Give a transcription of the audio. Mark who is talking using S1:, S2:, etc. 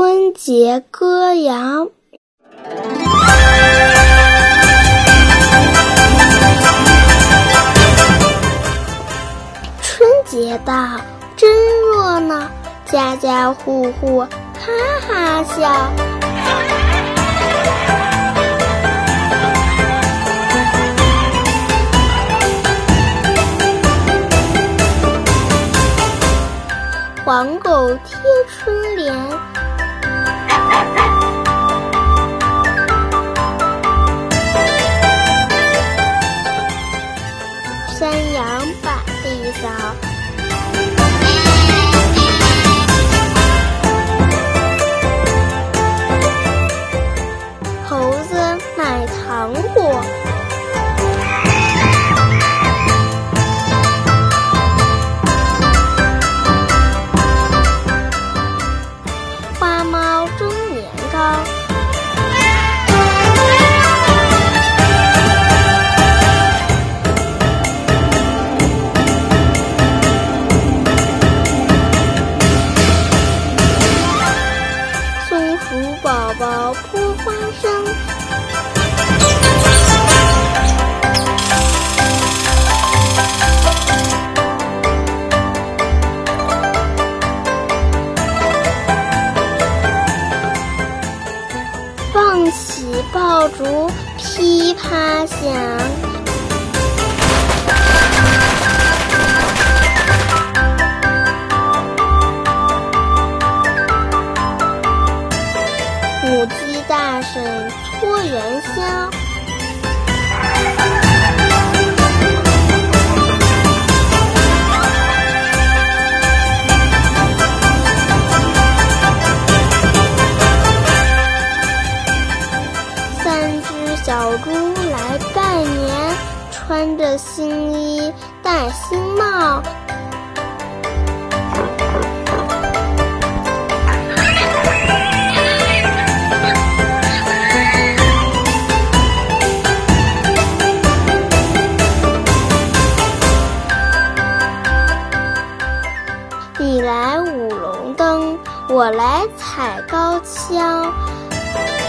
S1: 春节歌谣。春节到，真热闹，家家户户哈哈笑。黄狗贴春联，Ha ha ha! 宝扑花生，放起爆竹噼啪响。搓元宵，三只小猪来拜年，穿着新衣，戴新帽。我来踩高跷。